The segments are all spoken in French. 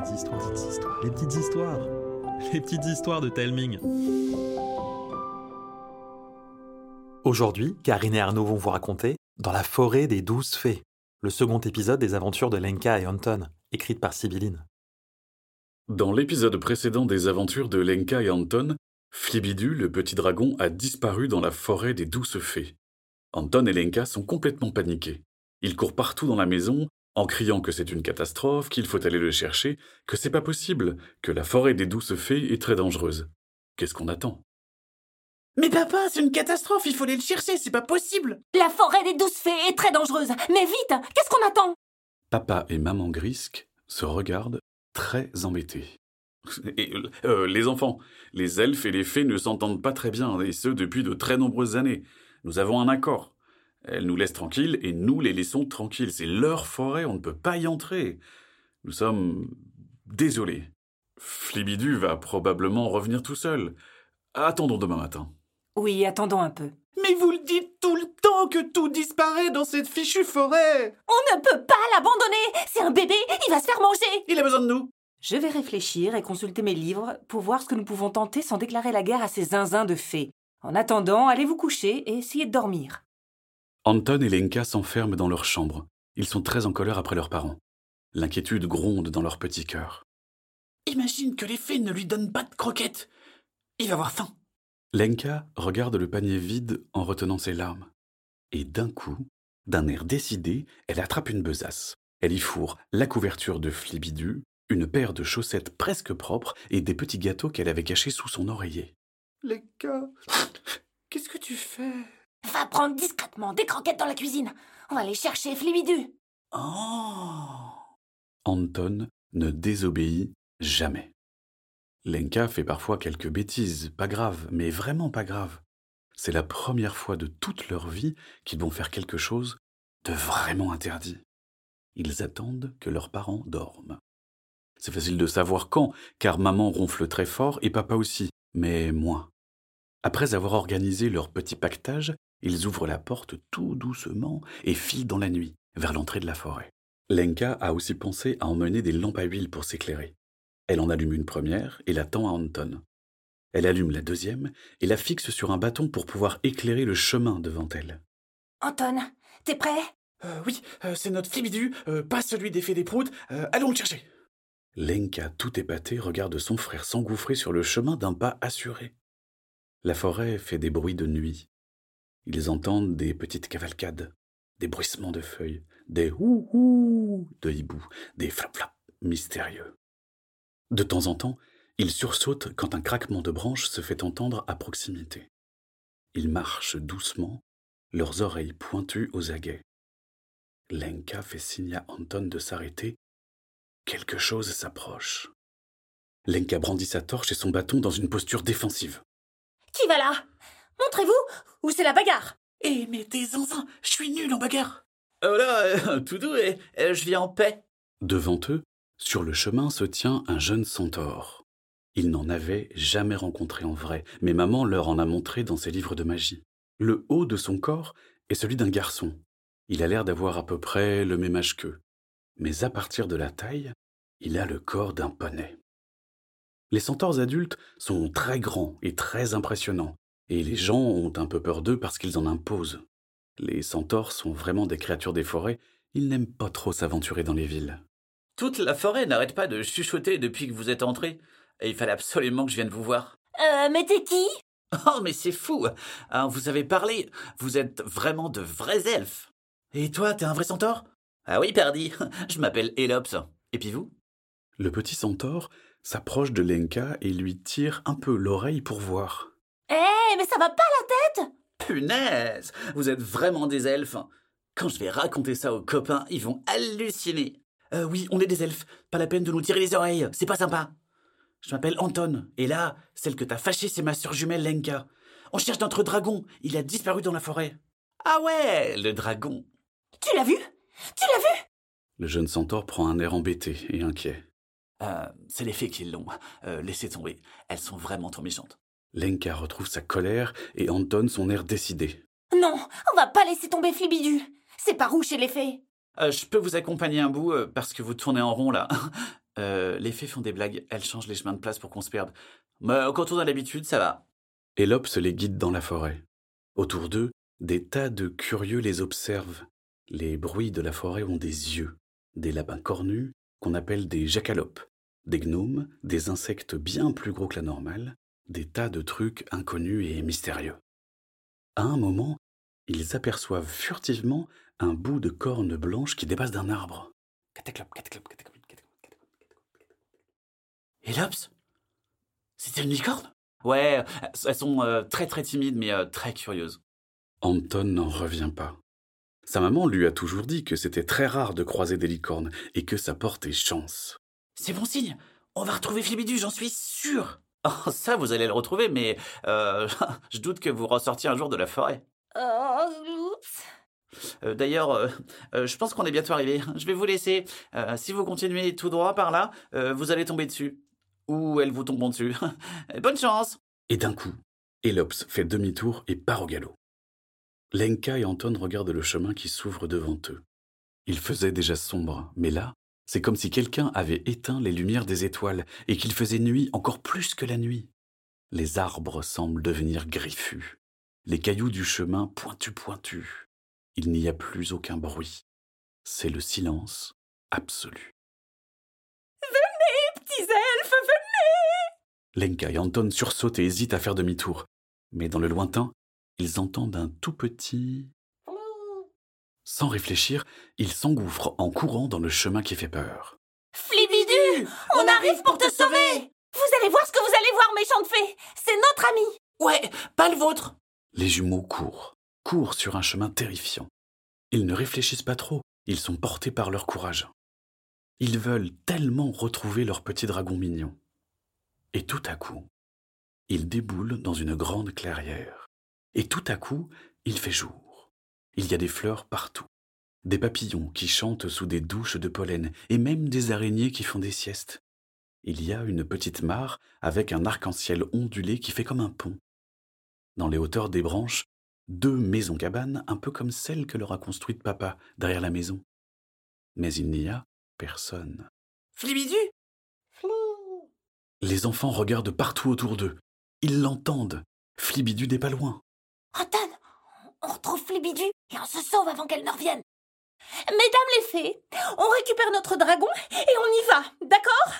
petites histoires, les petites histoires, les petites histoires, les petites histoires de Telming. Aujourd'hui, Karine et Arnaud vont vous raconter Dans la forêt des douze fées, le second épisode des aventures de Lenka et Anton, écrite par Sibylline. Dans l'épisode précédent des aventures de Lenka et Anton, Flibidu, le petit dragon, a disparu dans la forêt des douces fées. Anton et Lenka sont complètement paniqués. Ils courent partout dans la maison, en criant que c'est une catastrophe, qu'il faut aller le chercher, que c'est pas possible, que la forêt des douces fées est très dangereuse. Qu'est-ce qu'on attend? Mais papa, c'est une catastrophe, il faut aller le chercher, c'est pas possible La forêt des douze fées est très dangereuse. Mais vite, qu'est-ce qu'on attend? Papa et maman Grisque se regardent très embêtés. Et, euh, les enfants, les elfes et les fées ne s'entendent pas très bien, et ce depuis de très nombreuses années. Nous avons un accord. Elles nous laissent tranquilles et nous les laissons tranquilles. C'est leur forêt, on ne peut pas y entrer. Nous sommes désolés. Flibidu va probablement revenir tout seul. Attendons demain matin. Oui, attendons un peu. Mais vous le dites tout le temps que tout disparaît dans cette fichue forêt On ne peut pas l'abandonner C'est un bébé, il va se faire manger Il a besoin de nous Je vais réfléchir et consulter mes livres pour voir ce que nous pouvons tenter sans déclarer la guerre à ces zinzins de fées. En attendant, allez vous coucher et essayez de dormir. Anton et Lenka s'enferment dans leur chambre. Ils sont très en colère après leurs parents. L'inquiétude gronde dans leur petit cœur. Imagine que les fées ne lui donnent pas de croquettes Il va avoir faim Lenka regarde le panier vide en retenant ses larmes. Et d'un coup, d'un air décidé, elle attrape une besace. Elle y fourre la couverture de Flibidu, une paire de chaussettes presque propres et des petits gâteaux qu'elle avait cachés sous son oreiller. Lenka, qu'est-ce que tu fais? Va prendre discrètement des croquettes dans la cuisine. On va les chercher, Flibidu. Oh Anton ne désobéit jamais. Lenka fait parfois quelques bêtises, pas graves, mais vraiment pas graves. C'est la première fois de toute leur vie qu'ils vont faire quelque chose de vraiment interdit. Ils attendent que leurs parents dorment. C'est facile de savoir quand, car maman ronfle très fort et papa aussi, mais moins. Après avoir organisé leur petit pactage, ils ouvrent la porte tout doucement et filent dans la nuit, vers l'entrée de la forêt. Lenka a aussi pensé à emmener des lampes à huile pour s'éclairer. Elle en allume une première et la tend à Anton. Elle allume la deuxième et la fixe sur un bâton pour pouvoir éclairer le chemin devant elle. Anton, t'es prêt? Euh, Oui, euh, c'est notre Flibidu, euh, pas celui des fées des proutes. Euh, allons le chercher Lenka, tout épatée, regarde son frère s'engouffrer sur le chemin d'un pas assuré. La forêt fait des bruits de nuit. Ils entendent des petites cavalcades, des bruissements de feuilles, des hou-hou de hibou, des flap-flap mystérieux. De temps en temps, ils sursautent quand un craquement de branches se fait entendre à proximité. Ils marchent doucement, leurs oreilles pointues aux aguets. Lenka fait signe à Anton de s'arrêter. Quelque chose s'approche. Lenka brandit sa torche et son bâton dans une posture défensive. Qui va là? Montrez-vous ou c'est la bagarre Eh, mais t'es zinzin, je suis nul en bagarre Oh là, euh, tout doux, et, euh, je viens en paix. Devant eux, sur le chemin se tient un jeune centaure. Ils n'en avaient jamais rencontré en vrai, mais maman leur en a montré dans ses livres de magie. Le haut de son corps est celui d'un garçon. Il a l'air d'avoir à peu près le même âge qu'eux. Mais à partir de la taille, il a le corps d'un poney. Les centaures adultes sont très grands et très impressionnants, et les gens ont un peu peur d'eux parce qu'ils en imposent. Les centaures sont vraiment des créatures des forêts, ils n'aiment pas trop s'aventurer dans les villes. Toute la forêt n'arrête pas de chuchoter depuis que vous êtes entré. Et il fallait absolument que je vienne vous voir. Euh, mais t'es qui? Oh, mais c'est fou Hein, Vous avez parlé, vous êtes vraiment de vrais elfes. Et toi, t'es un vrai centaure? Ah oui, perdi, je m'appelle Elops. Et puis vous? Le petit centaure s'approche de Lenka et lui tire un peu l'oreille pour voir. Eh, mais ça va pas la tête Punaise Vous êtes vraiment des elfes. Quand je vais raconter ça aux copains, ils vont halluciner. Euh, oui, on est des elfes, pas la peine de nous tirer les oreilles, c'est pas sympa Je m'appelle Anton, et là, celle que t'as fâchée, c'est ma sœur jumelle Lenka. On cherche notre dragon, il a disparu dans la forêt. Ah ouais, le dragon. Tu l'as vu? Tu l'as vu? Le jeune centaure prend un air embêté et inquiet. Euh, c'est les fées qui l'ont. Euh, laissez tomber. Elles sont vraiment trop méchantes. Lenka retrouve sa colère et Anton son air décidé. Non, on va pas laisser tomber Flibidu. C'est par où chez les fées? Euh, je peux vous accompagner un bout euh, parce que vous tournez en rond là. Euh, les fées font des blagues, elles changent les chemins de place pour qu'on se perde. Mais quand on a l'habitude, ça va. Elops les guide dans la forêt. Autour d'eux, des tas de curieux les observent. Les bruits de la forêt ont des yeux, des lapins cornus qu'on appelle des jacalopes, des gnomes, des insectes bien plus gros que la normale, des tas de trucs inconnus et mystérieux. À un moment, ils aperçoivent furtivement un bout de corne blanche qui dépasse d'un arbre. Et l'Obs C'était une licorne? Ouais, elles sont euh, très très timides mais euh, très curieuses. Anton n'en revient pas. Sa maman lui a toujours dit que c'était très rare de croiser des licornes et que ça portait chance. C'est bon signe On va retrouver Flibidu, j'en suis sûr Oh, ça, vous allez le retrouver, mais euh, je doute que vous ressortiez un jour de la forêt. Oh, oups. Euh, D'ailleurs, euh, euh, je pense qu'on est bientôt arrivé. Je vais vous laisser. Euh, si vous continuez tout droit par là, euh, vous allez tomber dessus. Ou elles vous tomberont dessus. Bonne chance Et d'un coup, Elops fait demi-tour et part au galop. Lenka et Anton regardent le chemin qui s'ouvre devant eux. Il faisait déjà sombre, mais là, c'est comme si quelqu'un avait éteint les lumières des étoiles et qu'il faisait nuit encore plus que la nuit. Les arbres semblent devenir griffus, les cailloux du chemin pointus pointus. Il n'y a plus aucun bruit. C'est le silence absolu. Petits elfes, venez Lenka et Anton sursautent et hésitent à faire demi-tour. Mais dans le lointain, ils entendent un tout petit... Sans réfléchir, ils s'engouffrent en courant dans le chemin qui fait peur. Flibidu On arrive pour te sauver Vous allez voir ce que vous allez voir, méchante fée C'est notre ami Ouais, pas le vôtre Les jumeaux courent, courent sur un chemin terrifiant. Ils ne réfléchissent pas trop, ils sont portés par leur courage. Ils veulent tellement retrouver leur petit dragon mignon. Et tout à coup, ils déboulent dans une grande clairière. Et tout à coup, il fait jour. Il y a des fleurs partout, des papillons qui chantent sous des douches de pollen, et même des araignées qui font des siestes. Il y a une petite mare avec un arc-en-ciel ondulé qui fait comme un pont. Dans les hauteurs des branches, deux maisons-cabanes un peu comme celles que leur a construites papa derrière la maison. Mais il n'y a personne. Flibidu Les enfants regardent partout autour d'eux. Ils l'entendent. Flibidu n'est pas loin. Anton, on retrouve Flibidu et on se sauve avant qu'elle ne revienne. Mesdames les fées, on récupère notre dragon et on y va, d'accord?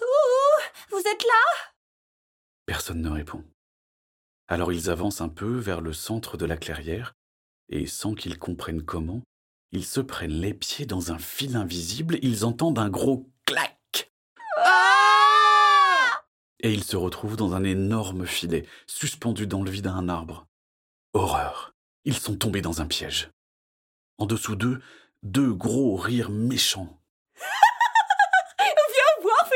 Ouh, Vous êtes là? Personne ne répond. Alors ils avancent un peu vers le centre de la clairière, et sans qu'ils comprennent comment, ils se prennent les pieds dans un fil invisible, ils entendent un gros clac, Ah et ils se retrouvent dans un énorme filet, suspendu dans le vide à un arbre. Horreur Ils sont tombés dans un piège. En dessous d'eux, deux gros rires méchants. Viens voir,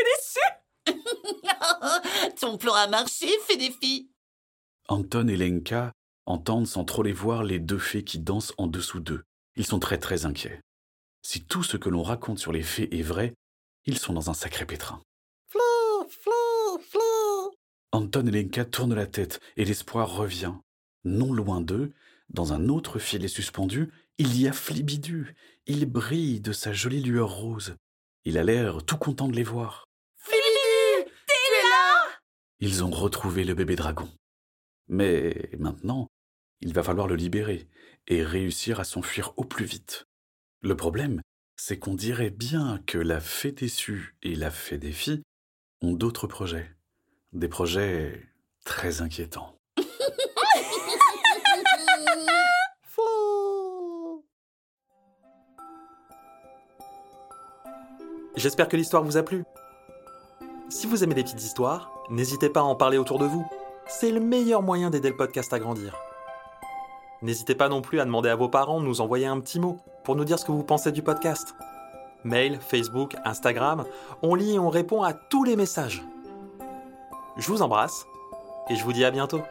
des Ton plan a marché, filles Anton et Lenka entendent sans trop les voir les deux fées qui dansent en dessous d'eux. Ils sont très très inquiets. Si tout ce que l'on raconte sur les fées est vrai, ils sont dans un sacré pétrin. Flou, flou, flou Anton et Lenka tournent la tête et l'espoir revient. Non loin d'eux, dans un autre filet suspendu, il y a Flibidu. Il brille de sa jolie lueur rose. Il a l'air tout content de les voir. Flibidu T'es là Ils ont retrouvé le bébé dragon. Mais maintenant, il va falloir le libérer et réussir à s'enfuir au plus vite. Le problème, c'est qu'on dirait bien que la fée déçue et la fée des filles ont d'autres projets. Des projets très inquiétants. J'espère que l'histoire vous a plu. Si vous aimez les petites histoires, n'hésitez pas à en parler autour de vous. C'est le meilleur moyen d'aider le podcast à grandir. N'hésitez pas non plus à demander à vos parents de nous envoyer un petit mot pour nous dire ce que vous pensez du podcast. Mail, Facebook, Instagram, on lit et on répond à tous les messages. Je vous embrasse et je vous dis à bientôt.